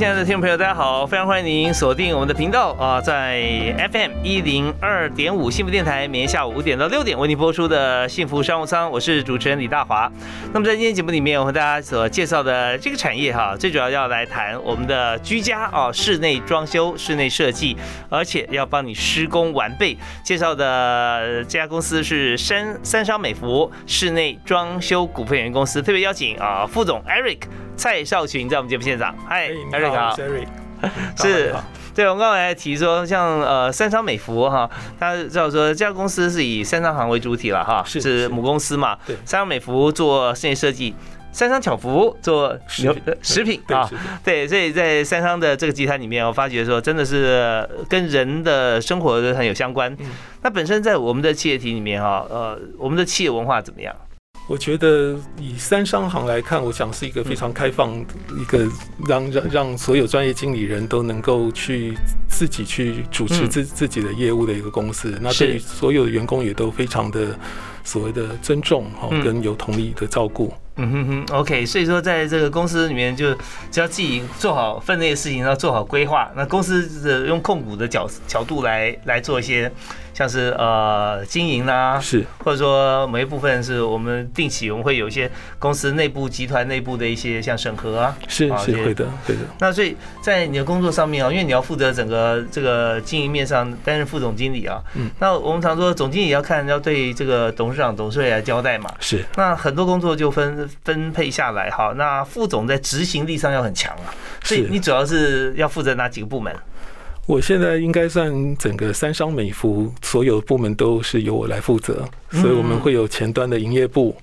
亲爱的听众朋友，大家好！非常欢迎您锁定我们的频道啊，在 FM 一零二点五幸福电台，每天下午五点到六点为您播出的幸福商务舱，我是主持人李大华。那么在今天节目里面，我和大家所介绍的这个产业哈，最主要要来谈我们的居家啊，室内装修、室内设计，而且要帮你施工完备。介绍的这家公司是三三商美孚室内装修股份有限公司，特别邀请啊副总 Eric。蔡少群在我们节目现场，嗨，Eric 好，是，对，我们刚才提说，像呃三商美孚哈，他叫说这家公司是以三商行为主体了哈，是母公司嘛，对，三商美孚做室内设计，三商巧福做食 食品啊，对，所以在三商的这个集团里面，我发觉说真的是跟人的生活都很有相关。那本身在我们的企业体里面哈，呃，我们的企业文化怎么样？我觉得以三商行来看，我想是一个非常开放，一个让让让所有专业经理人都能够去自己去主持自自己的业务的一个公司。那对于所有的员工也都非常的所谓的尊重哈，跟有同理的照顾。嗯哼哼，OK。所以说在这个公司里面，就只要自己做好分内的事情，然后做好规划，那公司的用控股的角角度来来做一些。像是呃经营啦，是或者说某一部分是我们定期我们会有一些公司内部集团内部的一些像审核啊，是是会的会的。那所以在你的工作上面啊，因为你要负责整个这个经营面上担任副总经理啊，嗯，那我们常说总经理要看要对这个董事长董事会来交代嘛，是。那很多工作就分分配下来哈，那副总在执行力上要很强啊，所以你主要是要负责哪几个部门？我现在应该算整个三商美孚所有部门都是由我来负责，所以我们会有前端的营业部，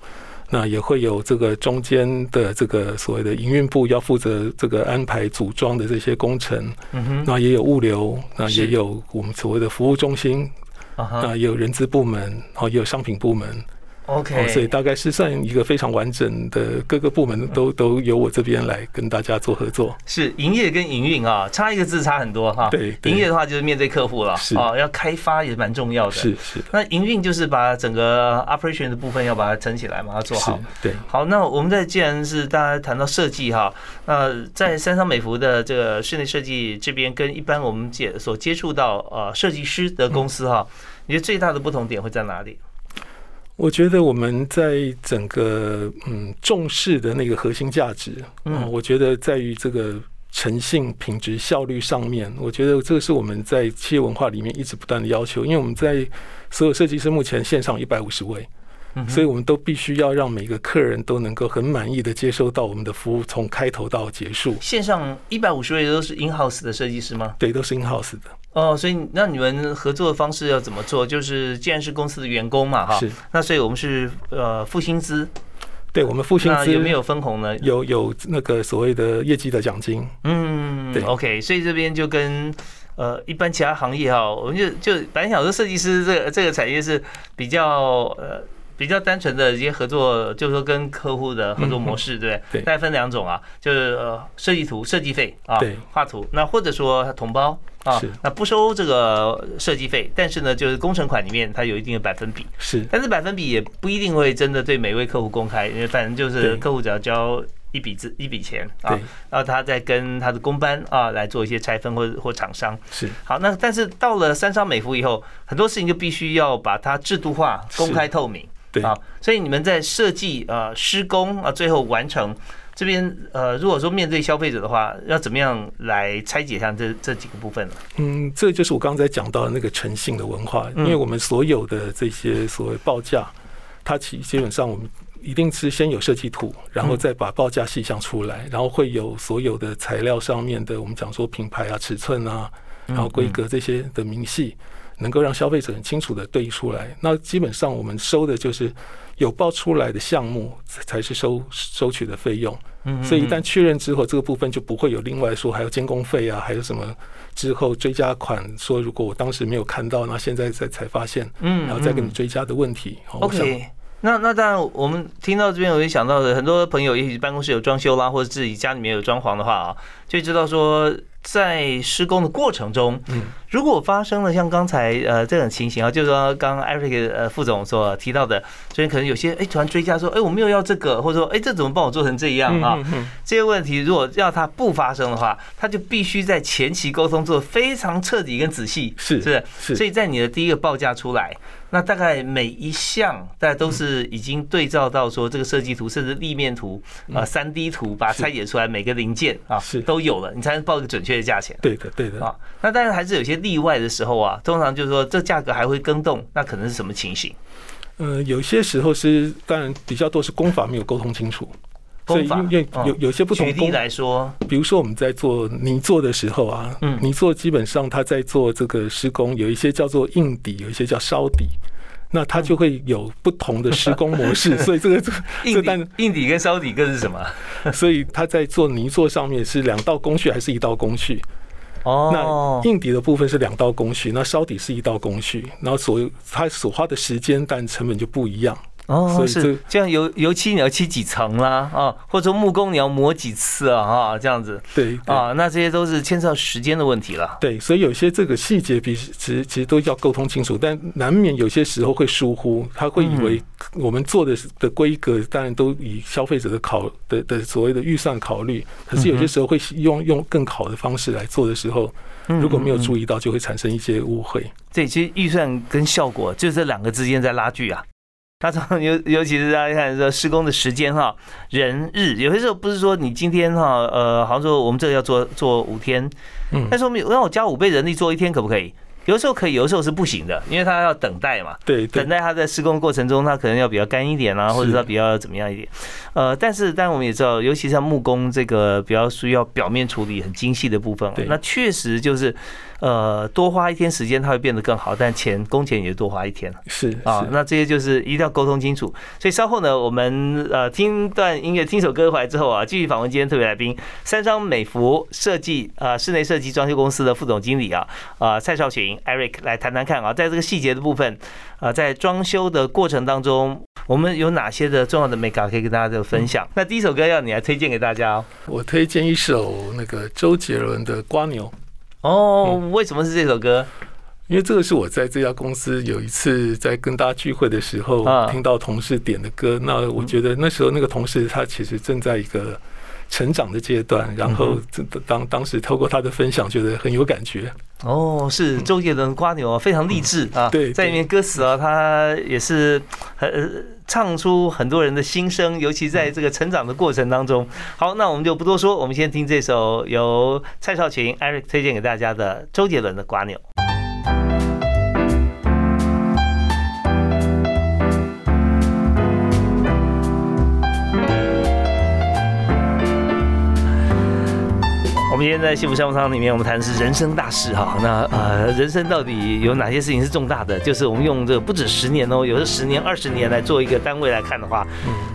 那也会有这个中间的这个所谓的营运部要负责这个安排组装的这些工程，嗯那也有物流，那也有我们所谓的服务中心，啊，也有人资部门，然后也有商品部门。OK，所以大概是算一个非常完整的各个部门都都由我这边来跟大家做合作。是营业跟营运啊，差一个字差很多哈。对，营业的话就是面对客户了，啊，要开发也蛮重要的。是是。那营运就是把整个 operation 的部分要把它撑起来嘛，要做好。对。好，那我们在既然是大家谈到设计哈，那在三商美孚的这个室内设计这边，跟一般我们接所接触到呃设计师的公司哈，你觉得最大的不同点会在哪里？我觉得我们在整个嗯重视的那个核心价值，嗯，我觉得在于这个诚信、品质、效率上面。我觉得这个是我们在企业文化里面一直不断的要求，因为我们在所有设计师目前线上一百五十位，所以我们都必须要让每个客人都能够很满意的接收到我们的服务，从开头到结束。线上一百五十位都是 in house 的设计师吗？对，都是 in house 的。哦，所以那你们合作的方式要怎么做？就是既然是公司的员工嘛，哈，是。那所以我们是呃付薪资，对我们付薪资有没有分红呢？有有那个所谓的业绩的奖金。嗯，对。OK，所以这边就跟呃一般其他行业哈，我们就就本来想说设计师这个这个产业是比较呃。比较单纯的一些合作，就是说跟客户的合作模式，对不对？大概分两种啊，就是呃设计图、设计费啊，画图。那或者说同胞啊，那不收这个设计费，但是呢，就是工程款里面它有一定的百分比。是，但是百分比也不一定会真的对每位客户公开，因为反正就是客户只要交一笔资一笔钱啊，然后他再跟他的工班啊来做一些拆分或或厂商。是。好，那但是到了三商美孚以后，很多事情就必须要把它制度化、公开透明。对啊，所以你们在设计、呃施工啊，最后完成这边呃，如果说面对消费者的话，要怎么样来拆解下这这几个部分呢？嗯，这就是我刚才讲到的那个诚信的文化，因为我们所有的这些所谓报价，它其基本上我们一定是先有设计图，然后再把报价细项出来，然后会有所有的材料上面的我们讲说品牌啊、尺寸啊，然后规格这些的明细。能够让消费者很清楚的对出来。那基本上我们收的就是有报出来的项目才是收收取的费用。嗯，所以一旦确认之后，这个部分就不会有另外说还有监工费啊，还有什么之后追加款说如果我当时没有看到，那现在才才发现，嗯，然后再给你追加的问题。OK。那那当然，我们听到这边，我就想到的，很多朋友也许办公室有装修啦，或者自己家里面有装潢的话啊，就知道说，在施工的过程中，嗯，如果发生了像刚才呃这种情形啊，就是说刚刚 Eric 呃副总所提到的，所以可能有些哎突然追加说，哎我没有要这个，或者说哎这怎么帮我做成这样啊？这些问题如果要它不发生的话，他就必须在前期沟通做非常彻底跟仔细，是是是，所以在你的第一个报价出来。那大概每一项，大家都是已经对照到说这个设计图，甚至立面图啊、三 D 图，把它拆解出来，每个零件啊是都有了，你才能报一个准确的价钱。对的，对的啊。那当然还是有些例外的时候啊，通常就是说这价格还会更动，那可能是什么情形？呃，有些时候是当然比较多是工法没有沟通清楚。所以，因为有有些不同。举例来说，比如说我们在做泥做的时候啊，嗯泥做基本上他在做这个施工，有一些叫做硬底，有一些叫烧底，那它就会有不同的施工模式。所以这个这个 硬底硬底跟烧底各是什么？所以他在做泥做上面是两道工序还是一道工序？哦，那硬底的部分是两道工序，那烧底是一道工序，然后所它所花的时间但成本就不一样。哦，是这样，油油漆你要漆几层啦，啊，或者说木工你要磨几次啊，啊，这样子，对，啊，那这些都是牵涉到时间的问题了。对，所以有些这个细节，比其实其实都要沟通清楚，但难免有些时候会疏忽，他会以为我们做的的规格，当然都以消费者的考的的所谓的预算考虑，可是有些时候会用用更好的方式来做的时候，如果没有注意到，就会产生一些误会。对，其实预算跟效果就这两个之间在拉锯啊。他从 尤尤其是大家看说施工的时间哈，人日有些时候不是说你今天哈呃，好像说我们这个要做做五天，嗯，但是我们让我加五倍人力做一天可不可以？有的时候可以，有的时候是不行的，因为他要等待嘛，对，等待他在施工过程中，他可能要比较干一点啊，或者说比较怎么样一点，呃，但是但我们也知道，尤其像木工这个比较需要表面处理很精细的部分，那确实就是。呃，多花一天时间，它会变得更好，但钱工钱也多花一天了是啊，那这些就是一定要沟通清楚。所以稍后呢，我们呃听段音乐，听首歌回来之后啊，继续访问今天特别来宾，三商美孚设计啊室内设计装修公司的副总经理啊啊蔡少群 Eric 来谈谈看啊，在这个细节的部分啊，在装修的过程当中，我们有哪些的重要的美感可以跟大家的分享？那第一首歌要你来推荐给大家，哦我推荐一首那个周杰伦的《瓜牛》。哦，为什么是这首歌？因为这个是我在这家公司有一次在跟大家聚会的时候听到同事点的歌。那我觉得那时候那个同事他其实正在一个成长的阶段，然后当当时透过他的分享，觉得很有感觉。哦，是周杰伦瓜牛，非常励志啊！对，在里面歌词啊，他也是很。唱出很多人的心声，尤其在这个成长的过程当中。好，那我们就不多说，我们先听这首由蔡少群 Eric 推荐给大家的周杰伦的《瓜牛》。们今天在幸福商务舱里面，我们谈的是人生大事哈。那呃，人生到底有哪些事情是重大的？就是我们用这个不止十年哦，有的十年、二十年来做一个单位来看的话，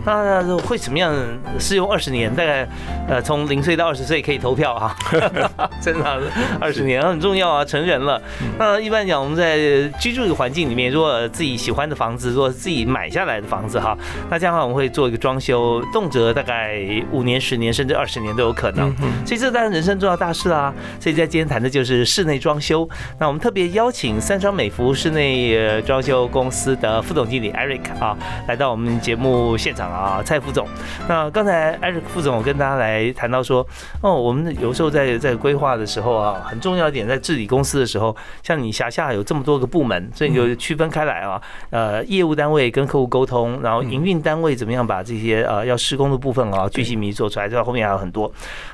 那会怎么样？是用二十年，大概呃，从零岁到二十岁可以投票哈。真的，二十年很重要啊，成人了。那一般讲，我们在居住的环境里面，如果自己喜欢的房子，如果自己买下来的房子哈，那这样的话我们会做一个装修，动辄大概五年、十年甚至二十年都有可能。所以这当然人生。重要大事啊！所以在今天谈的就是室内装修。那我们特别邀请三双美孚室内装修公司的副总经理 Eric 啊，来到我们节目现场啊，蔡副总。那刚才 Eric 副总跟大家来谈到说，哦，我们有时候在在规划的时候啊，很重要一点，在治理公司的时候，像你辖下有这么多个部门，所以你就区分开来啊。呃，业务单位跟客户沟通，然后营运单位怎么样把这些呃要施工的部分啊，具细迷做出来，这后面还有很多。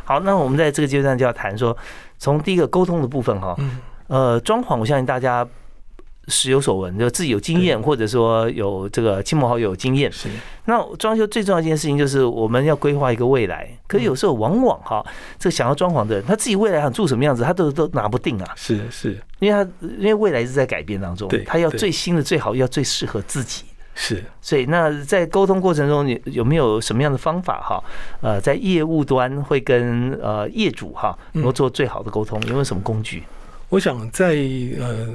好，那我们在这个阶段就要谈说，从第一个沟通的部分哈，呃，装潢，我相信大家时有所闻，就自己有经验，或者说有这个亲朋好友有经验。是那装修最重要一件事情就是我们要规划一个未来，可是有时候往往哈，这个想要装潢的人，他自己未来想住什么样子，他都都拿不定啊。是是，因为他因为未来是在改变当中对，他要最新的最好，要最适合自己。是。所以那在沟通过程中，你有没有什么样的方法哈？呃，在业务端会跟呃业主哈能够做最好的沟通，有没有什么工具？我想在呃，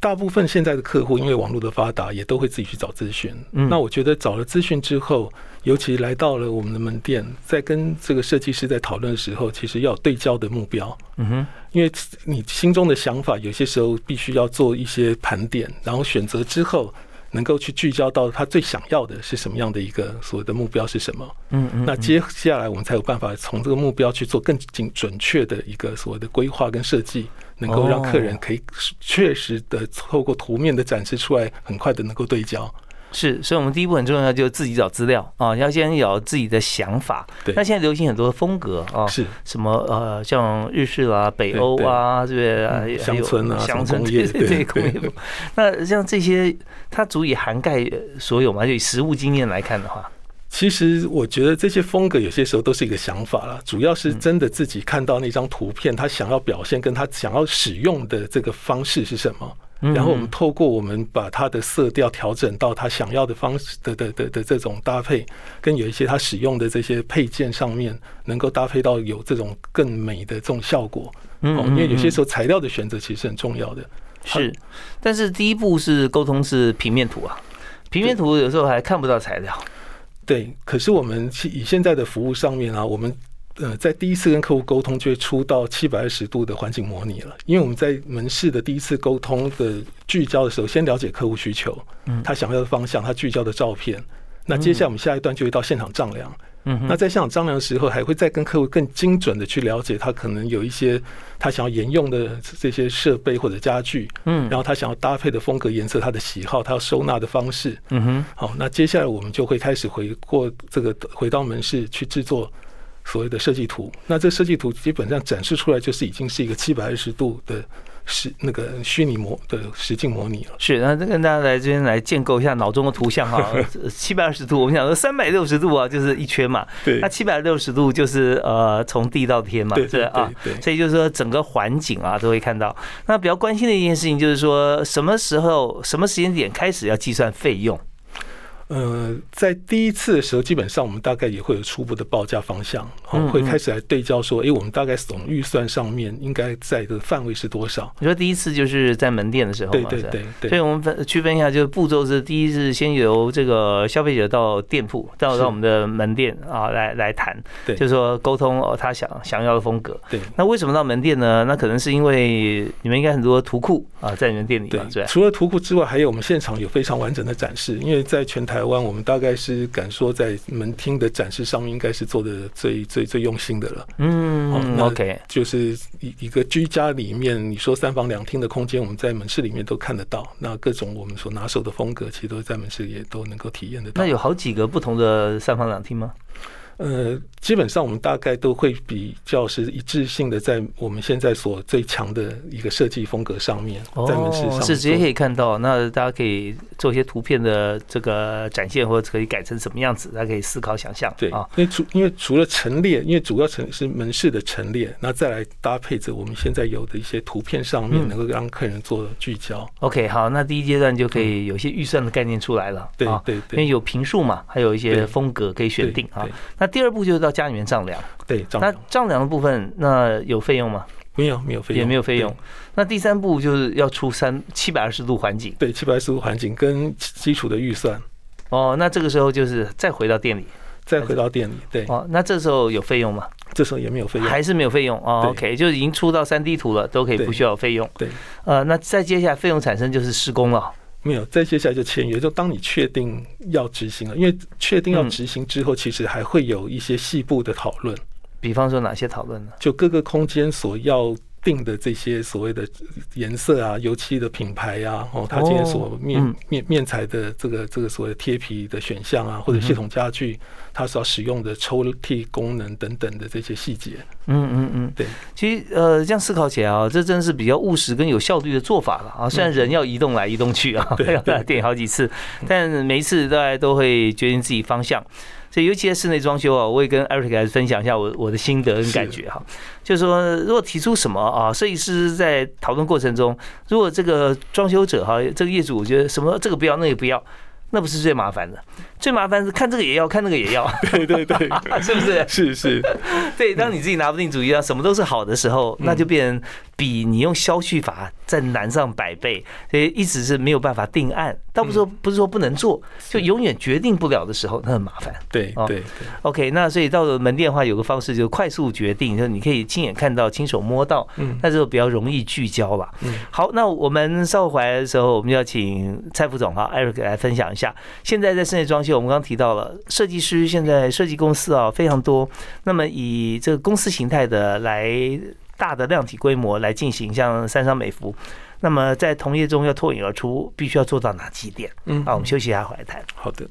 大部分现在的客户因为网络的发达，也都会自己去找资讯。嗯那我觉得找了资讯之后，尤其来到了我们的门店，在跟这个设计师在讨论的时候，其实要有对焦的目标。嗯哼，因为你心中的想法，有些时候必须要做一些盘点，然后选择之后，能够去聚焦到他最想要的是什么样的一个所谓的目标是什么。嗯嗯，那接下来我们才有办法从这个目标去做更精准确的一个所谓的规划跟设计，能够让客人可以确实的透过图面的展示出来，很快的能够对焦。是，所以我们第一步很重要，就是自己找资料啊，要先有自己的想法。对那现在流行很多风格啊，是什么呃，像日式啦、北欧啊，对不对？乡村啊乡村对对对工业风。那像这些，它足以涵盖所有嘛？就以实物经验来看的话，其实我觉得这些风格有些时候都是一个想法啦，主要是真的自己看到那张图片，他想要表现跟他想要使用的这个方式是什么。嗯然后我们透过我们把它的色调调整到他想要的方式的的的的这种搭配，跟有一些他使用的这些配件上面，能够搭配到有这种更美的这种效果。嗯哦，因为有些时候材料的选择其实很重要的。是，但是第一步是沟通是平面图啊，平面图有时候还看不到材料。对，可是我们其以现在的服务上面啊，我们呃在第一次跟客户沟通就会出到七百二十度的环境模拟了，因为我们在门市的第一次沟通的聚焦的时候，先了解客户需求，嗯他想要的方向，他聚焦的照片。那接下来我们下一段就会到现场丈量。嗯那在现场丈量的时候，还会再跟客户更精准的去了解他可能有一些他想要沿用的这些设备或者家具，嗯然后他想要搭配的风格、颜色、他的喜好、他要收纳的方式，嗯哼，好，那接下来我们就会开始回过这个回到门市去制作所谓的设计图。那这设计图基本上展示出来就是已经是一个七百二十度的实那个虚拟模的实境模拟了。是，那跟大家来这边来建构一下脑中的图像哈，七百二十度，我们想说三百六十度啊，就是一圈嘛，对那七百六十度就是呃从地到天嘛，对啊，对对所以就是说整个环境啊都会看到。那比较关心的一件事情就是说，什么时候、什么时间点开始要计算费用？呃，在第一次的时候，基本上我们大概也会有初步的报价方向，会开始来对焦说，诶，我们大概总预算上面应该在的范围是多少？你说第一次就是在门店的时候嘛，对对对对，所以我们分区分一下，就是步骤是：第一是先由这个消费者到店铺，到到我们的门店啊来来谈，对就是说沟通哦他想想要的风格。对。那为什么到门店呢？那可能是因为你们应该很多图库啊在你们店里嘛，对，对。除了图库之外，还有我们现场有非常完整的展示。因为在全台湾，我们大概是敢说在门厅的展示上面，应该是做的最最最最用心的了。嗯那，OK，就是一一个居家里面，你说三房两厅的空间，我们在门市里面都看得到。那各种我们所拿手的风格，其实都在门市也都能够体验得到。那有好几个不同的三房两厅吗？呃，基本上我们大概都会比较是一致性的，在我们现在所最强的一个设计风格上面，在门市上是直接可以看到。那大家可以做一些图片的这个展现，或者可以改成什么样子，大家可以思考想象。对啊，，因为除因为除了陈列，因为主要陈是门市的陈列，那再来搭配着我们现在有的一些图片上面，嗯能够让客人做聚焦。OK，好，那第一阶段就可以有一些预算的概念出来了。对啊，对对因为有评述嘛，还有一些风格可以选定啊。那第二步就是到家里面丈量。对，丈那量丈量的部分，那有费用吗？没有没有费用，也没有费用。那第三步就是要出三七百二十度环境对，七百二十度环境跟基础的预算，哦。那这个时候就是再回到店里再回到店里，对，哦。那这时候有费用吗？这时候也没有费用。还是没有费用哦。OK，就已经出到三 D 图了，都可以不需要费用。对，呃，那再接下来费用产生就是施工了。没有，再接下来就签约。就当你确定要执行了，因为确定要执行之后，其实还会有一些细部的讨论，比方说哪些讨论呢？就各个空间所要定的这些所谓的颜色啊、油漆的品牌啊，哦，它今天所面面面材的这个这个所谓的贴皮的选项啊，或者系统家具，它所要使用的抽屉功能等等的这些细节。嗯嗯嗯，对。其实呃，这样思考起来啊，这真是比较务实跟有效率的做法了啊。虽然人要移动来移动去啊，要电好几次，但每一次大家都会决定自己方向。所以，尤其在室内装修啊，我也跟 Eric 来分享一下我我的心得跟感觉哈。就是说，如果提出什么啊，设计师在讨论过程中，如果这个装修者哈，这个业主我觉得什么这个不要，那个不要，那不是最麻烦的。最麻烦是看这个也要，看那个也要，对 对对，是不是？是是，对。当你自己拿不定主意啊，什么都是好的时候，那就变成比你用消去法再难上百倍，所以一直是没有办法定案。倒不是说不是说不能做，就永远决定不了的时候，那很麻烦。对对。OK，那所以到了门店的话，有个方式就是快速决定，就是你可以亲眼看到、亲手摸到，嗯，那就比较容易聚焦吧。嗯。好，那我们稍后回来的时候，我们要请蔡副总哈，Eric 来分享一下，现在在室内装修，我们刚刚提到了。设计师现在设计公司啊非常多，那么以这个公司形态的来大的量体规模来进行，像三商美孚，那么在同业中要脱颖而出，必须要做到哪几点？嗯，好，我们休息一下，回来谈。好的。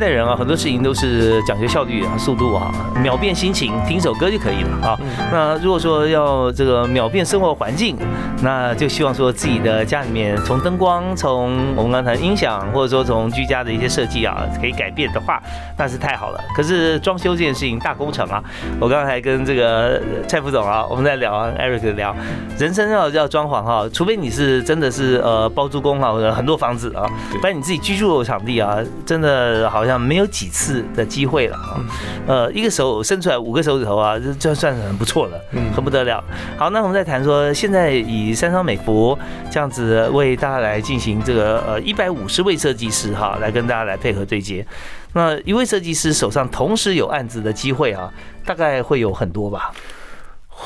代人啊，很多事情都是讲究效率啊、速度啊，秒变心情，听首歌就可以了啊。那如果说要这个秒变生活环境，那就希望说自己的家里面从灯光、从我们刚才音响，或者说从居家的一些设计啊，可以改变的话，那是太好了。可是装修这件事情大工程啊，我刚才跟这个蔡副总啊，我们在聊，Eric 聊，人生要要装潢哈，除非你是真的是呃包租公哈，或者很多房子啊，不然你自己居住的场地啊，真的好。好像没有几次的机会了啊，呃，一个手伸出来五个手指头啊，这这算是很不错的，很不得了。好，那我们再谈说，现在以三商美孚这样子为大家来进行这个呃一百五十位设计师哈，来跟大家来配合对接。那一位设计师手上同时有案子的机会啊，大概会有很多吧。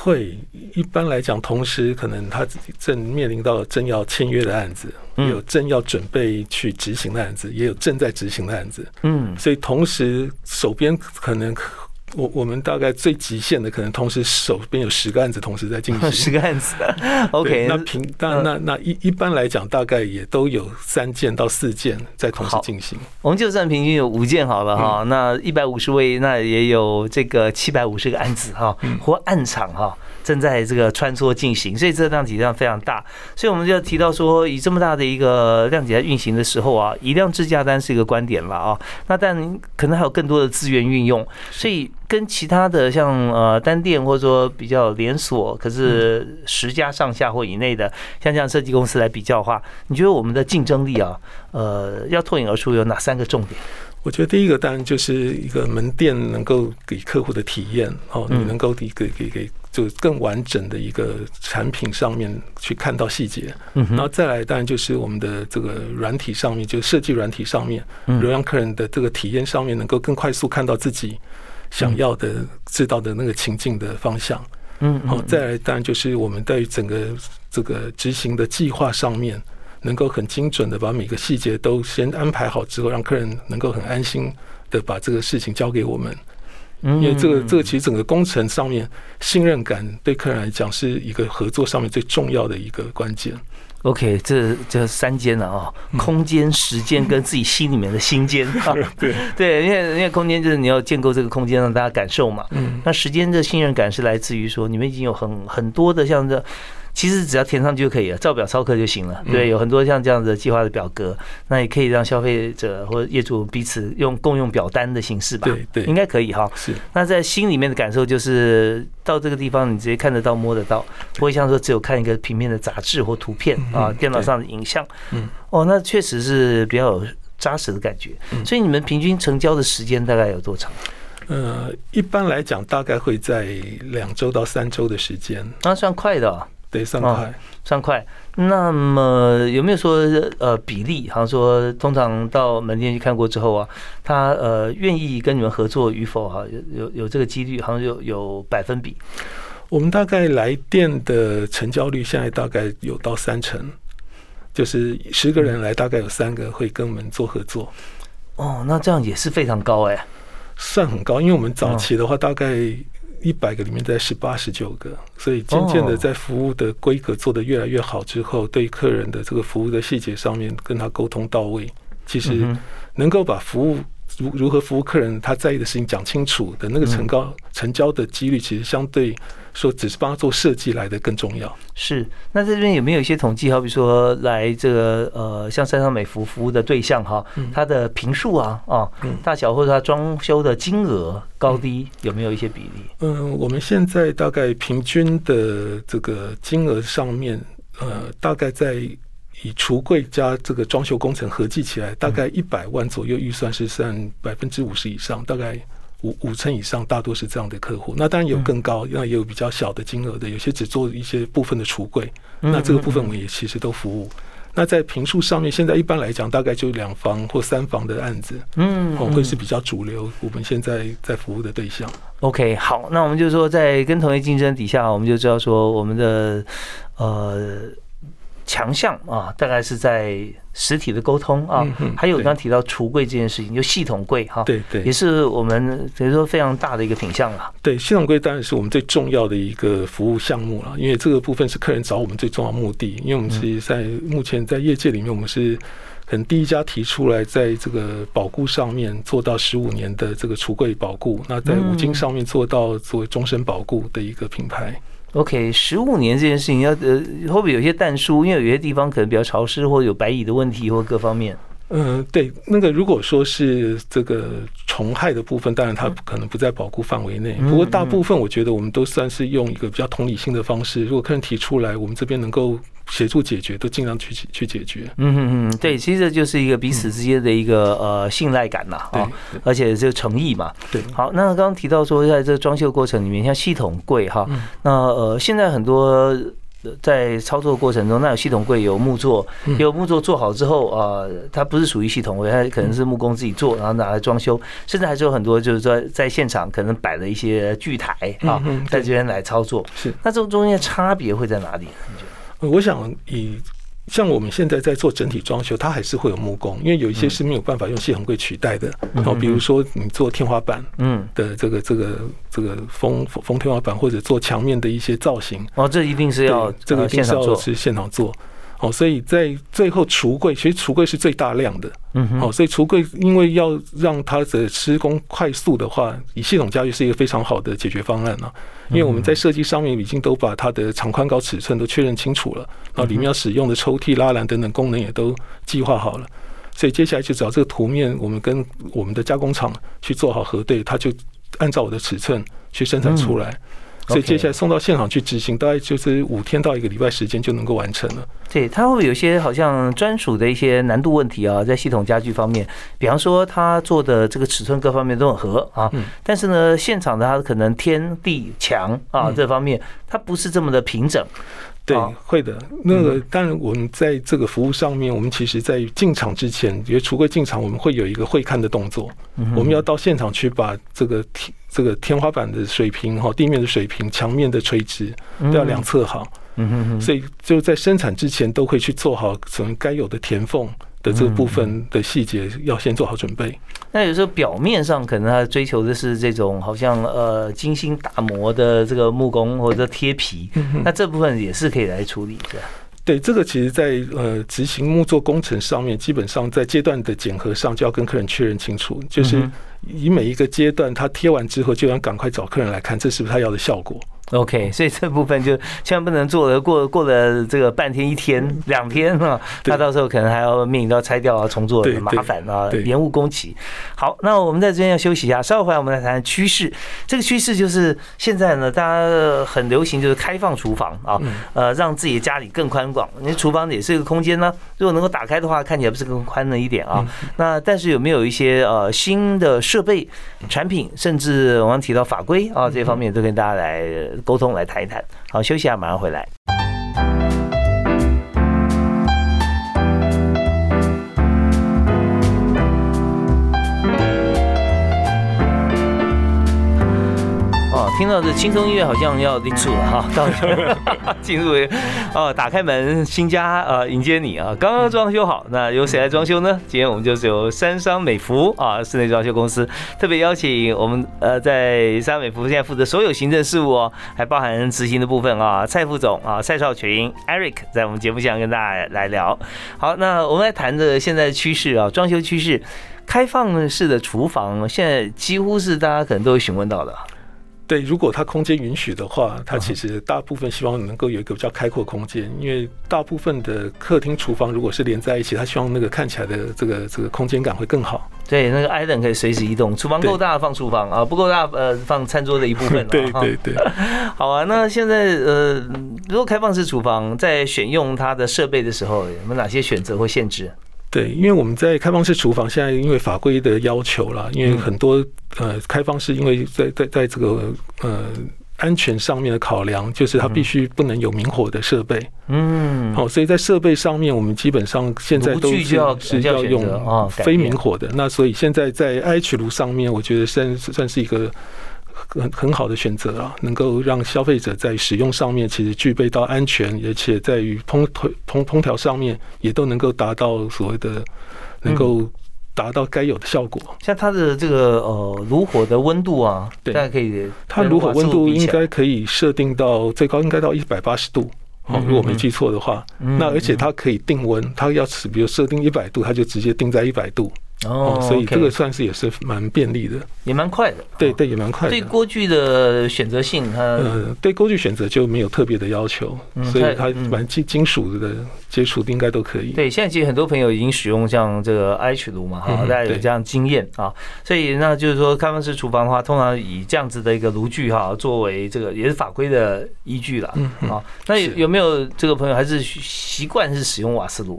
会一般来讲，同时可能他正面临到正要签约的案子，有正要准备去执行的案子，也有正在执行的案子。嗯，所以同时手边可能。我我们大概最极限的可能同时手边有十个案子同时在进行，十个案子。OK，那平那那那一一般来讲，大概也都有三件到四件在同时进行。我们就算平均有五件好了哈，那一百五十位，那也有这个七百五十个案子哈，或案场哈。正在这个穿梭进行，所以这个量体量非常大，所以我们就要提到说，以这么大的一个量体在运行的时候啊，以量制价单是一个观点了啊。那但可能还有更多的资源运用，所以跟其他的像呃单店或者说比较连锁，可是十家上下或以内的，像这样设计公司来比较的话，你觉得我们的竞争力啊，呃，要脱颖而出有哪三个重点？我觉得第一个当然就是一个门店能够给客户的体验哦，你能够给给给给。就更完整的一个产品上面去看到细节，然后再来当然就是我们的这个软体上面，就设计软体上面，让客人的这个体验上面能够更快速看到自己想要的知道的那个情境的方向。嗯，好，再来当然就是我们在整个这个执行的计划上面，能够很精准的把每个细节都先安排好之后，让客人能够很安心的把这个事情交给我们。因为这个这个其实整个工程上面信任感对客人来讲是一个合作上面最重要的一个关键。OK，这这三间了啊，空间、时间跟自己心里面的心间啊。对 对，因为因为空间就是你要建构这个空间让大家感受嘛。嗯。那时间的信任感是来自于说你们已经有很很多的像这。其实只要填上就可以了，照表抄课就行了。对，有很多像这样的计划的表格，那也可以让消费者或者业主彼此用共用表单的形式吧。对对，应该可以哈。是。那在心里面的感受就是到这个地方，你直接看得到、摸得到，不会像说只有看一个平面的杂志或图片啊，电脑上的影像。嗯。哦，那确实是比较有扎实的感觉。所以你们平均成交的时间大概有多长？呃，一般来讲大概会在两周到三周的时间。那算快的。对，算快，算快。那么有没有说呃比例？好像说通常到门店去看过之后啊，他呃愿意跟你们合作与否？哈，有有有这个几率，好像有有百分比。我们大概来电的成交率现在大概有到三成。就是十个人来，大概有三个会跟我们做合作。哦，那这样也是非常高哎，算很高，因为我们早期的话，大概一百个里面在十八、十九个，所以渐渐的在服务的规格做得越来越好之后，对客人的这个服务的细节上面跟他沟通到位，其实能够把服务如如何服务客人他在意的事情讲清楚的那个成高成交的几率，其实相对。说只是帮他做设计来的更重要。是，那这边有没有一些统计？好比说来这个呃，像山上美孚服务的对象哈，它的平数啊啊大小或者它装修的金额高低有没有一些比例？嗯，我们现在大概平均的这个金额上面，呃，大概在以橱柜加这个装修工程合计起来，大概一百万左右预算是占百分之五十以上，大概。五五成以上，大多是这样的客户。那当然有更高，那也有比较小的金额的，有些只做一些部分的橱柜。那这个部分我们也其实都服务。那在平数上面，现在一般来讲，大概就两房或三房的案子，嗯，会是比较主流。我们现在在服务的对象。OK，好，那我们就说，在跟同业竞争底下，我们就知道说，我们的呃。强项啊，大概是在实体的沟通啊，还有刚刚提到橱柜这件事情，就系统柜哈，对对，也是我们等于说非常大的一个品项了。对，系统柜当然是我们最重要的一个服务项目了，因为这个部分是客人找我们最重要目的。因为我们其实在目前在业界里面，我们是可能第一家提出来在这个保固上面做到十五年的这个橱柜保固，那在五金上面做到作为终身保固的一个品牌。OK，十五年这件事情要呃，会不会有些淡疏？因为有些地方可能比较潮湿，或者有白蚁的问题，或各方面。嗯，对，那个如果说是这个虫害的部分，当然它可能不在保护范围内。不过大部分我觉得我们都算是用一个比较同理心的方式，如果客人提出来，我们这边能够协助解决，都尽量去去解决。嗯嗯嗯，对，其实这就是一个彼此之间的一个呃信赖感呐，啊，而且这个诚意嘛。对，好，那刚刚提到说，在这装修过程里面，像系统柜哈，那呃现在很多。在操作过程中，那有系统柜有木座，有木座做好之后啊，它不是属于系统柜，它可能是木工自己做，然后拿来装修。甚至还是有很多就是说在现场可能摆了一些锯台啊，在这边来操作。是，那这种中间的差别会在哪里？你觉得？我想以。像我们现在在做整体装修，它还是会有木工，因为有一些是没有办法用系统柜取代的。然后比如说你做天花板，嗯，的这个这个这个封封天花板，或者做墙面的一些造型，哦，这一定是要这个一定是要是现场做。哦，所以在最后橱柜，其实橱柜是最大量的。嗯，好，所以橱柜因为要让它的施工快速的话，以系统家具是一个非常好的解决方案啊。因为我们在设计上面已经都把它的长宽高尺寸都确认清楚了，然后里面要使用的抽屉、拉篮等等功能也都计划好了。所以接下来就找这个图面，我们跟我们的加工厂去做好核对，它就按照我的尺寸去生产出来。所以接下来送到现场去执行，大概就是五天到一个礼拜时间就能够完成了。对，它会有一些好像专属的一些难度问题啊？在系统家具方面，比方说它做的这个尺寸各方面都很合啊，但是呢，现场的它可能天地墙啊这方面，它不是这么的平整。对，会的。那个当然，我们在这个服务上面，我们其实在进场之前，因为橱柜进场，我们会有一个会看的动作。我们要到现场去把这个天这个天花板的水平哈，地面的水平、墙面的垂直都要量测好。嗯哼哼。所以就在生产之前，都会去做好可能该有的填缝。的这个部分的细节要先做好准备。那有时候表面上可能他追求的是这种好像呃精心打磨的这个木工或者贴皮，那这部分也是可以来处理的。对，这个其实，在呃执行木作工程上面，基本上在阶段的检核上就要跟客人确认清楚，就是以每一个阶段他贴完之后，就要赶快找客人来看，这是不是他要的效果。OK，所以这部分就千万不能做了，过过了这个半天、一天、两天啊，那到时候可能还要面临到拆掉啊、重做的麻烦啊，延误工期。好，那我们在这边要休息一下，稍后回来我们来谈趋势。这个趋势就是现在呢，大家很流行就是开放厨房啊，呃，让自己的家里更宽广。那厨房也是一个空间呢，如果能够打开的话，看起来不是更宽了一点啊？那但是有没有一些呃新的设备、产品，甚至我刚提到法规啊这方面，都跟大家来。沟通来谈一谈，好，休息下，马上回来。听到这轻松音乐好像要立住了哈，到进入哦，打开门，新家呃迎接你啊！刚刚装修好，那由谁来装修呢？今天我们就是由三商美孚啊室内装修公司特别邀请我们呃在三商美孚现在负责所有行政事务哦，还包含执行的部分啊，蔡副总啊蔡少群 Eric 在我们节目上跟大家来聊。好，那我们来谈的现在趋势啊，装修趋势，开放式的厨房现在几乎是大家可能都会询问到的。对，如果它空间允许的话，它其实大部分希望能够有一个比较开阔空间，因为大部分的客厅、厨房如果是连在一起，它希望那个看起来的这个这个空间感会更好。对，那个 island 可以随时移动，厨房够大放厨房啊，不够大呃放餐桌的一部分。对对对，好啊。那现在呃，如果开放式厨房在选用它的设备的时候，有没有哪些选择或限制？对，因为我们在开放式厨房，现在因为法规的要求了，因为很多呃开放式，因为在在在这个呃安全上面的考量，就是它必须不能有明火的设备。嗯，好，所以在设备上面，我们基本上现在都是是要用非明火的。那所以现在在 IH 炉上面，我觉得算算是一个。很很好的选择啊，能够让消费者在使用上面其实具备到安全，而且在于烹烹烹烹调上面也都能够达到所谓的能够达到该有的效果。像它的这个呃炉火的温度啊，大家可以，它炉火温度应该可以设定到最高应该到一百八十度。哦，如果没记错的话，那而且它可以定温，它要是比如设定一百度，它就直接定在一百度。哦，所以这个算是也是蛮便利的，也蛮快的。对对，也蛮快的。对锅具的选择性，它呃，对锅具选择就没有特别的要求，所以它蛮金金属的接触应该都可以。对，现在其实很多朋友已经使用像这个 H 炉嘛，哈，大家有这样经验啊。所以那就是说，开放式厨房的话，通常以这样子的一个炉具哈，作为这个也是法规的依据了。嗯嗯。那有有没有这个朋友还是习惯是使用瓦斯炉？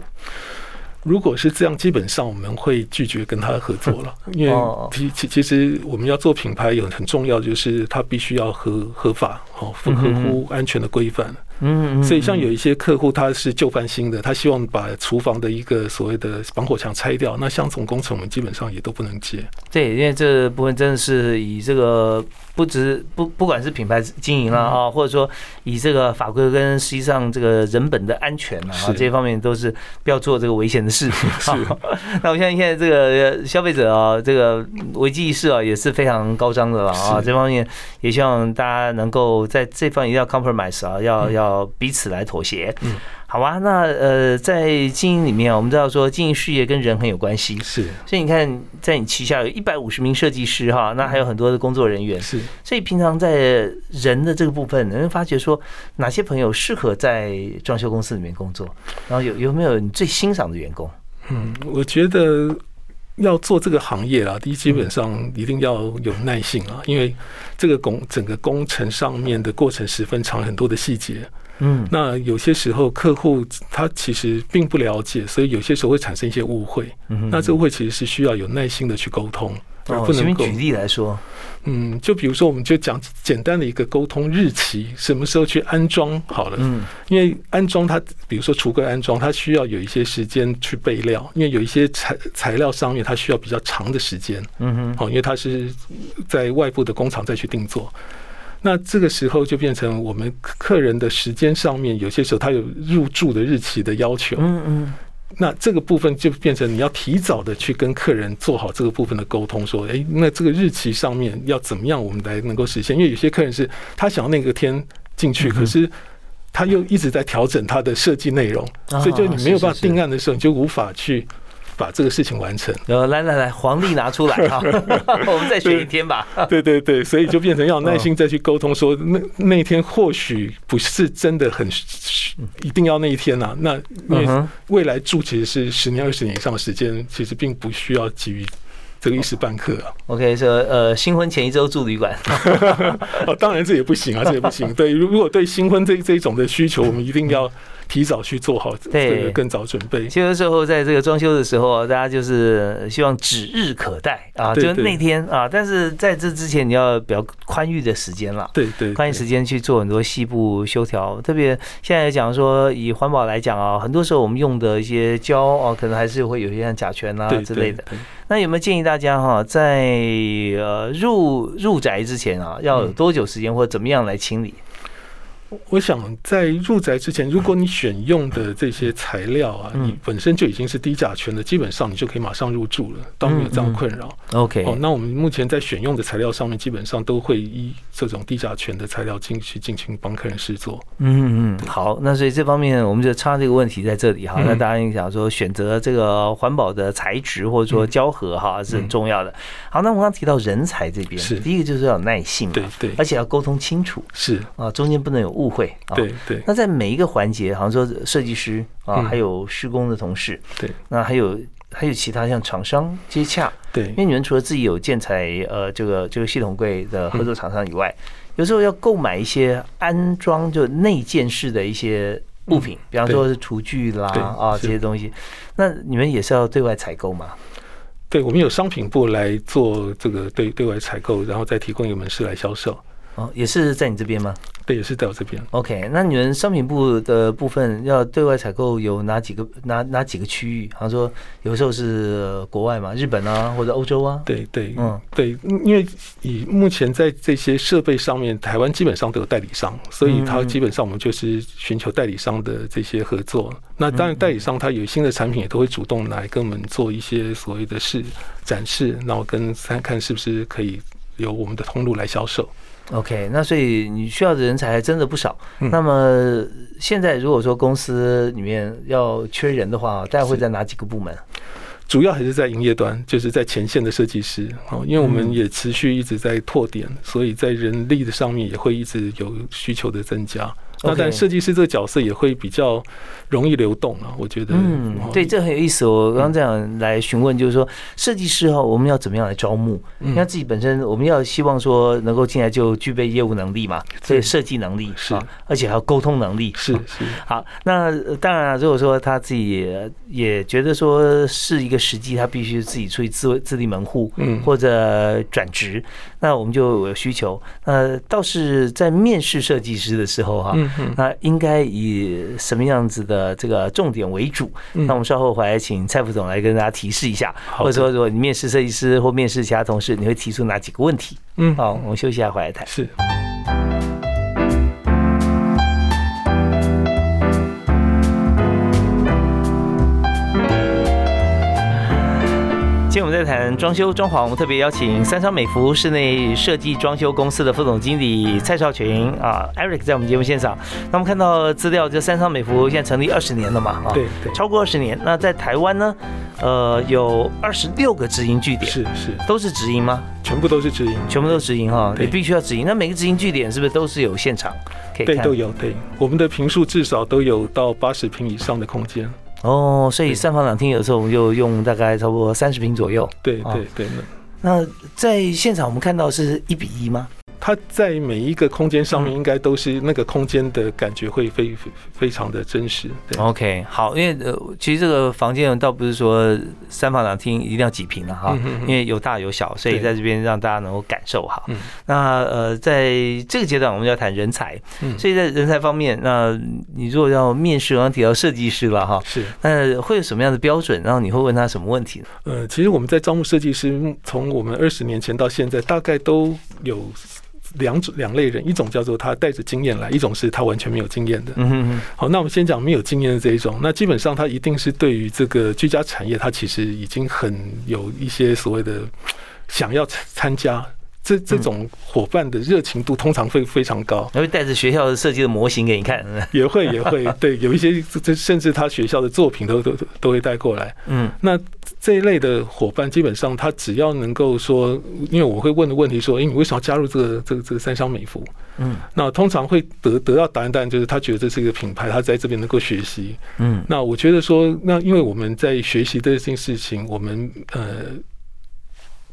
如果是这样，基本上我们会拒绝跟他合作了，因为其其其实我们要做品牌有很重要，就是它必须要合合法，哦，符合乎安全的规范。嗯，所以像有一些客户他是旧翻新的，他希望把厨房的一个所谓的防火墙拆掉，那像这种工程我们基本上也都不能接。对，因为这部分真的是以这个不只不不管是品牌经营了啊，或者说以这个法规跟实际上这个人本的安全啊，这些方面都是不要做这个危险的事情。是。那我相信现在这个消费者啊，这个危机意识啊也是非常高涨的了啊，这方面也希望大家能够在这方面一定要 compromise 啊，要要。要彼此来妥协，嗯，好啊，那呃，在经营里面我们知道说经营事业跟人很有关系，是，所以你看，在你旗下有一百五十名设计师哈，那还有很多的工作人员，是，所以平常在人的这个部分，能发觉说哪些朋友适合在装修公司里面工作，然后有有没有你最欣赏的员工？嗯，我觉得。要做这个行业啦，第一基本上一定要有耐性啊，因为这个工整个工程上面的过程十分长，很多的细节。嗯，那有些时候客户他其实并不了解，所以有些时候会产生一些误会。嗯，那这误会其实是需要有耐心的去沟通。哦，随便举例来说，嗯，就比如说，我们就讲简单的一个沟通日期，什么时候去安装好了。嗯，因为安装它，比如说橱柜安装，它需要有一些时间去备料，因为有一些材材料上面它需要比较长的时间。嗯哼，好，因为它是在外部的工厂再去定做，那这个时候就变成我们客人的时间上面，有些时候他有入住的日期的要求。嗯嗯。那这个部分就变成你要提早的去跟客人做好这个部分的沟通，说，哎，那这个日期上面要怎么样，我们来能够实现？因为有些客人是他想要那个天进去，可是他又一直在调整他的设计内容，所以就你没有办法定案的时候，你就无法去。把这个事情完成。呃，来来来，黄历拿出来哈，我们再选一天吧。对对对，所以就变成要耐心再去沟通，说那那一天或许不是真的很一定要那一天呐。那因为未来住其实是十年、二十年以上的时间，其实并不需要急于这个一时半刻啊。OK，说呃，新婚前一周住旅馆。哦，当然这也不行啊，这也不行。对，如果对新婚这这一种的需求，我们一定要。提早去做好对这个更早准备。其实有时候在这个装修的时候，大家就是希望指日可待啊，就是那天啊，但是在这之前你要比较宽裕的时间了。对对，宽裕时间去做很多细部修调，特别现在讲说以环保来讲啊，很多时候我们用的一些胶啊，可能还是会有一些像甲醛啊之类的。。那有没有建议大家哈，在呃入入宅之前啊，要有多久时间或者怎么样来清理？我想在入宅之前，如果你选用的这些材料啊，嗯你本身就已经是低甲醛的，基本上你就可以马上入住了，倒没有这样困扰。OK，哦，那我们目前在选用的材料上面，基本上都会依这种低甲醛的材料进去进行帮客人试做。嗯嗯，好，那所以这方面我们就插这个问题在这里哈。嗯那大家想说选择这个环保的材质或者说胶合哈是很重要的。好，那我们刚刚提到人才这边，是第一个就是要有耐性嘛，对对而且要沟通清楚是，啊，中间不能有误会啊。对对。那在每一个环节，好像说设计师啊，嗯。还有施工的同事，对。那还有还有其他像厂商接洽，对。因为你们除了自己有建材呃这个这个系统柜的合作厂商以外，有时候要购买一些安装就内建式的一些物品，比方说是厨具啦啊是。这些东西，那你们也是要对外采购吗？对，我们有商品部来做这个对对外采购，然后再提供一个门市来销售。哦，也是在你这边吗对，也是在我这边。？OK，那你们商品部的部分要对外采购有哪几个哪哪几个区域？好像说有时候是国外嘛，日本啊或者欧洲啊。对对，嗯对，因为以目前在这些设备上面，台湾基本上都有代理商，所以它嗯基本上我们就是寻求代理商的这些合作。那当然，代理商他有新的产品，也都会主动来跟我们做一些所谓的试展示，然后跟看看是不是可以由我们的通路来销售。OK，那所以你需要的人才还真的不少。嗯那么现在如果说公司里面要缺人的话，大概会在哪几个部门？主要还是在营业端，就是在前线的设计师哦，因为我们嗯也持续一直在拓点，所以在人力的上面也会一直有需求的增加。那但设计师这个角色也会比较容易流动啊，我觉得。嗯哦，对，这很有意思。我刚刚这样来询问，就是说设计师哈，我们要怎么样来招募？嗯因为自己本身我们要希望说能够进来就具备业务能力嘛，所以设计能力是啊，而且还有沟通能力。是啊是，好，那呃当然了，如果说他自己也也觉得说是一个时机，他必须自己出去自自立门户，嗯或者转职，那我们就有需求。那倒是在面试设计师的时候哈、嗯嗯那应该以什么样子的这个重点为主？嗯那我们稍后回来请蔡副总来跟大家提示一下，或者说如果你面试设计师或面试其他同事，你会提出哪几个问题？嗯好，我们休息一下，回来谈。是。在谈装修装潢，我们特别邀请三商美孚室内设计装修公司的副总经理蔡少群啊，Eric 在我们节目现场。那我们看到资料，这三商美孚现在成立二十年了嘛，啊，对对超过二十年。那在台湾呢，呃，有二十六个直营据点，是是，都是直营吗？全部都是直营。全部都直营哈，对你必须要直营。那每个直营据点是不是都是有现场可以对，看？都有。对，我们的平数至少都有到八十平以上的空间。哦，所以三房两厅有时候我们就用大概差不多三十平左右。哦对对对，那那在现场我们看到是一比一吗？它在每一个空间上面，嗯应该都是那个空间的感觉会非非非常的真实。对，OK，好，因为呃，其实这个房间倒不是说三房两厅一定要几平了哈，因为有大有小，所以在这边让大家能够感受哈。嗯那呃，在这个阶段我们要谈人才，嗯所以在人才方面，那你如果要面试，刚刚提到设计师了哈，是。那会有什么样的标准？然后你会问他什么问题呢？呃，其实我们在招募设计师，从我们二十年前到现在，大概都有两种两类人，一种叫做他带着经验来，一种是他完全没有经验的。嗯哼哼，好，那我们先讲没有经验的这一种，那基本上他一定是对于这个居家产业，他其实已经很有一些所谓的想要参参加。这这种伙伴的热情度通常会非常高，他会带着学校的设计的模型给你看。也会也会对有一些这这甚至他学校的作品都都都都会带过来。嗯那这一类的伙伴，基本上他只要能够说，因为我会问的问题说，诶，你为什么要加入这个这个这个三湘美孚？嗯那通常会得得到答案，当然就是他觉得这是一个品牌，他在这边能够学习。嗯那我觉得说，那因为我们在学习这件事情，我们呃。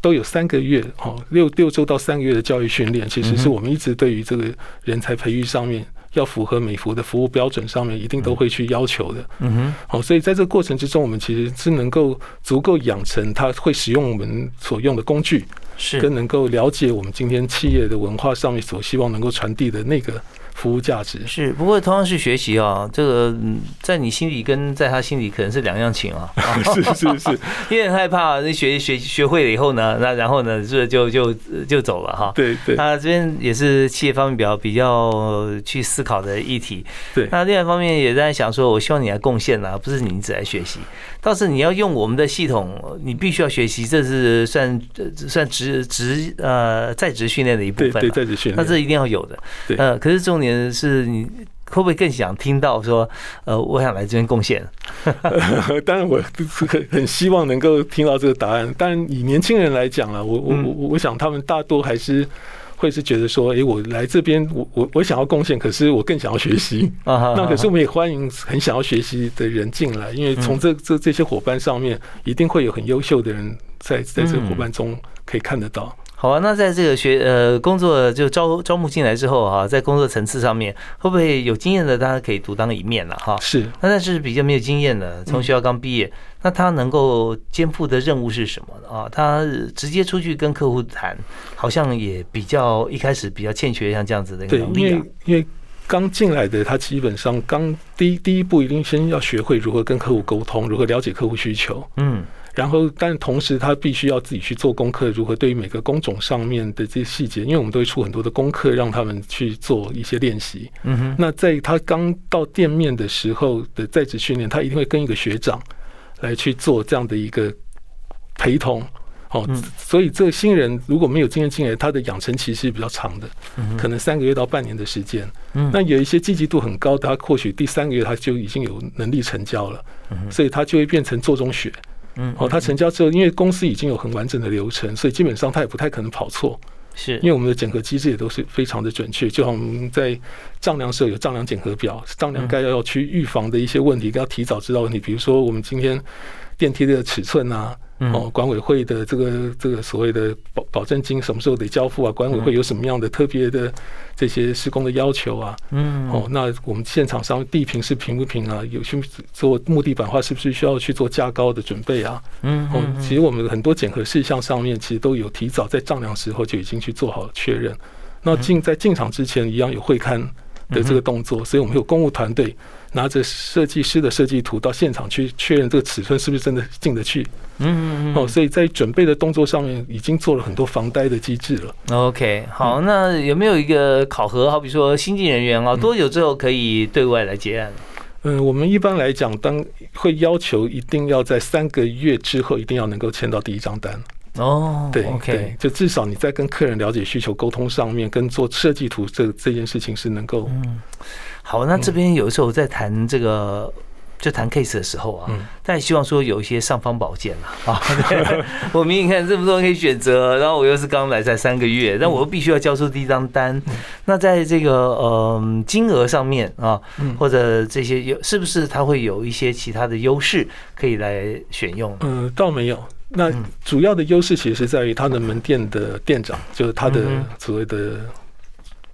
都有三个月哦，六六周到三个月的教育训练，其实是我们一直对于这个人才培育上面要符合美孚的服务标准上面，一定都会去要求的。嗯哼，好，所以在这个过程之中，我们其实是能够足够养成他会使用我们所用的工具，是跟能够了解我们今天企业的文化上面所希望能够传递的那个。服务价值是，不过同样是学习啊，这个在你心里跟在他心里可能是两样情啊。是 是是，因为 很害怕，那学学学会了以后呢，那然后呢，这就就就走了哈。对对。那这边也是企业方面比较比较去思考的议题。对。那另外一方面也在想说，我希望你来贡献啊，不是你只来学习，倒是你要用我们的系统，你必须要学习，这是算算职职呃在职训练的一部分。对对，在职训练。那这一定要有的。对。呃，可是重点。是你会不会更想听到说，呃，我想来这边贡献？当然，我很很希望能够听到这个答案。但以年轻人来讲啊，我我我我想他们大多还是会是觉得说，诶，我来这边，我我我想要贡献，可是我更想要学习 啊。那可是我们也欢迎很想要学习的人进来，因为从这这这些伙伴上面，一定会有很优秀的人在在这个伙伴中可以看得到。好啊，那在这个学呃工作就招招募进来之后哈，在工作层次上面会不会有经验的，大家可以独当一面了哈？是。那但是比较没有经验的，从学校刚毕业，那他能够肩负的任务是什么啊？他直接出去跟客户谈，好像也比较一开始比较欠缺像这样子的能力啊。因为因为刚进来的他基本上刚第一第一步一定先要学会如何跟客户沟通，如何了解客户需求。嗯。然后，但同时他必须要自己去做功课，如何对于每个工种上面的这些细节，因为我们都会出很多的功课，让他们去做一些练习。嗯哼。那在他刚到店面的时候的在职训练，他一定会跟一个学长来去做这样的一个陪同。哦，所以这个新人如果没有经验进来，他的养成期是比较长的，可能三个月到半年的时间。嗯。那有一些积极度很高的，他或许第三个月他就已经有能力成交了。嗯。所以他就会变成做中学。嗯，哦，他成交之后，因为公司已经有很完整的流程，所以基本上他也不太可能跑错。是，因为我们的检核机制也都是非常的准确，就像我们在丈量时候有丈量检核表，丈量该要去预防的一些问题，要提早知道问题。比如说，我们今天电梯的尺寸啊。哦，管委会的这个这个所谓的保保证金什么时候得交付啊？管委会有什么样的特别的这些施工的要求啊？嗯，哦，那我们现场上地平是平不平啊？有去做木地板的话，是不是需要去做加高的准备啊？嗯，哦，其实我们很多检核事项上面，其实都有提早在丈量时候就已经去做好确认。那进在进场之前，一样有会勘的这个动作，所以我们有公务团队。拿着设计师的设计图到现场去确认这个尺寸是不是真的进得去。嗯嗯嗯。哦，所以在准备的动作上面已经做了很多防呆的机制了。OK，好，那有没有一个考核？好比说新进人员啊，多久之后可以对外来结案？嗯，我们一般来讲，当会要求一定要在三个月之后一定要能够签到第一张单。哦，对，OK，就至少你在跟客人了解需求、沟通上面，跟做设计图这这件事情是能够。好，那这边有的时候在谈这个，就谈 case 的时候啊，大家希望说有一些尚方宝剑啊。啊，我明明看这么多可以选择，然后我又是刚来才三个月，但我又必须要交出第一张单。那在这个呃金额上面啊，或者这些有是不是它会有一些其他的优势可以来选用？嗯，倒没有。那主要的优势其实是在于它的门店的店长，就是他的所谓的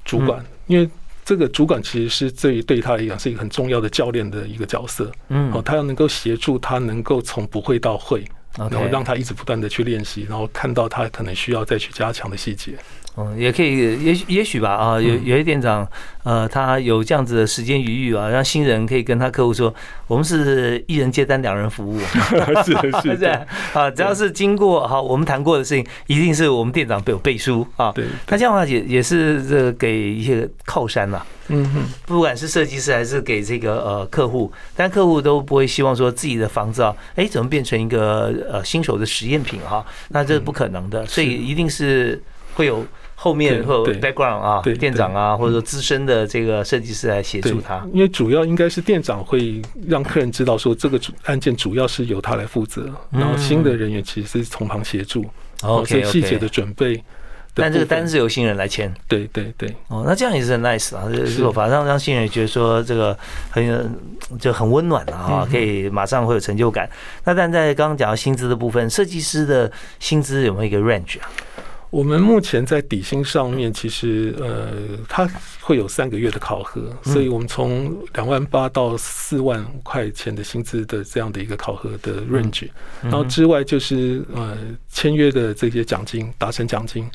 主管，因为。这个主管其实是对对他来讲是一个很重要的教练的一个角色，嗯，哦，他要能够协助他能够从不会到会，然后让他一直不断的去练习，然后看到他可能需要再去加强的细节。嗯，也可以，也许也许吧啊，有有些店长，呃，他有这样子的时间余裕啊，让新人可以跟他客户说，我们是一人接单，两人服务，是是 是啊，只要是经过好我们谈过的事情，一定是我们店长有背书啊。对，那这样的话也也是这给一些靠山呐。嗯哼，不管是设计师还是给这个呃客户，但客户都不会希望说自己的房子啊，哎，怎么变成一个呃新手的实验品哈？那这是不可能的，所以一定是会有。后面或 background 啊，店长啊，或者说资深的这个设计师来协助他。因为主要应该是店长会让客人知道说这个案件主要是由他来负责，然后新的人员其实是从旁协助。OK，细节的准备。但这个单是由新人来签。对对对。哦，那这样也是很 nice 啊，这个做法让让新人觉得说这个很就很温暖啊，可以马上会有成就感。那但在刚刚讲到薪资的部分，设计师的薪资有没有一个 range 啊？我们目前在底薪上面，其实呃，它会有三个月的考核，所以我们从两万八到四万块钱的薪资的这样的一个考核的 range，然后之外就是呃签约的这些奖金，达成奖金，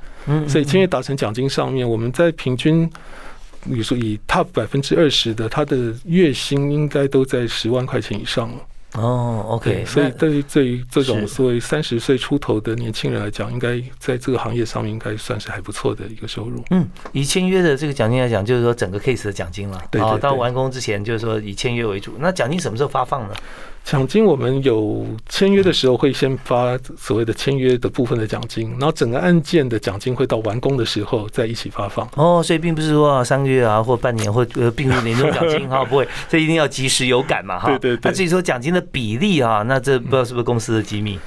所以签约达成奖金上面，我们在平均，比如说以 top 百分之二十的，他的月薪应该都在十万块钱以上了。哦，OK，所以对于对于这种所谓三十岁出头的年轻人来讲，应该在这个行业上面应该算是还不错的一个收入。嗯，以签约的这个奖金来讲，就是说整个 case 的奖金了。对，到完工之前就是说以签约为主。那奖金什么时候发放呢？奖金我们有签约的时候会先发所谓的签约的部分的奖金，然后整个案件的奖金会到完工的时候再一起发放。哦，所以并不是说三个月啊或半年或呃并入年终奖金 哈，不会，这一定要及时有感嘛哈。对对对。那至于说奖金的比例啊，那这不知道是不是公司的机密。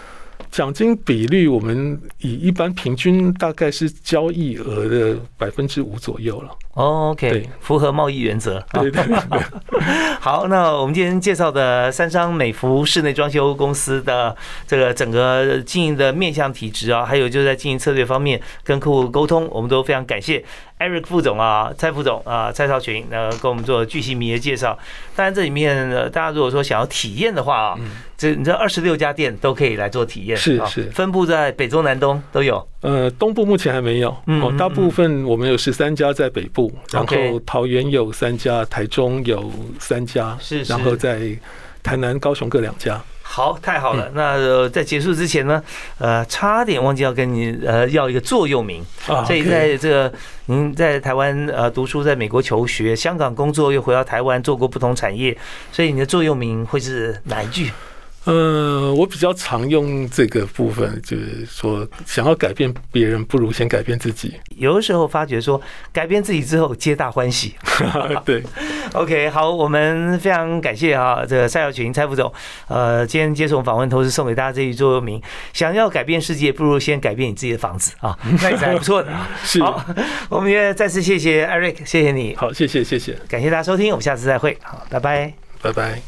奖金比率，我们以一般平均大概是交易额的百分之五左右了。哦，OK，符合贸易原则。对对对。好，那我们今天介绍的三商美孚室内装修公司的这个整个经营的面向体质啊，还有就是在经营策略方面跟客户沟通，我们都非常感谢。Eric 副总啊，蔡副总啊，蔡少群呃，跟我们做巨细迷的介绍。当然，这里面大家如果说想要体验的话啊，这你这二十六家店都可以来做体验，是是，分布在北中南东都有。呃，东部目前还没有，哦，大部分我们有十三家在北部，然后桃园有三家，台中有三家，是，然后在台南、高雄各两家。好，太好了。那在结束之前呢，呃，差点忘记要跟你呃要一个座右铭。所以在这个您在台湾呃读书，在美国求学，香港工作，又回到台湾做过不同产业，所以你的座右铭会是哪一句？呃，我比较常用这个部分，就是说，想要改变别人，不如先改变自己。有的时候发觉说，改变自己之后，皆大欢喜。对，OK，好，我们非常感谢啊，这个蔡耀群蔡副总，呃，今天接受访问，同时送给大家这一座右铭：想要改变世界，不如先改变你自己的房子啊，那也是还不错的。是，好，我们也再次谢谢 Eric，谢谢你。好，谢谢，谢谢，感谢大家收听，我们下次再会。好，拜拜，拜拜。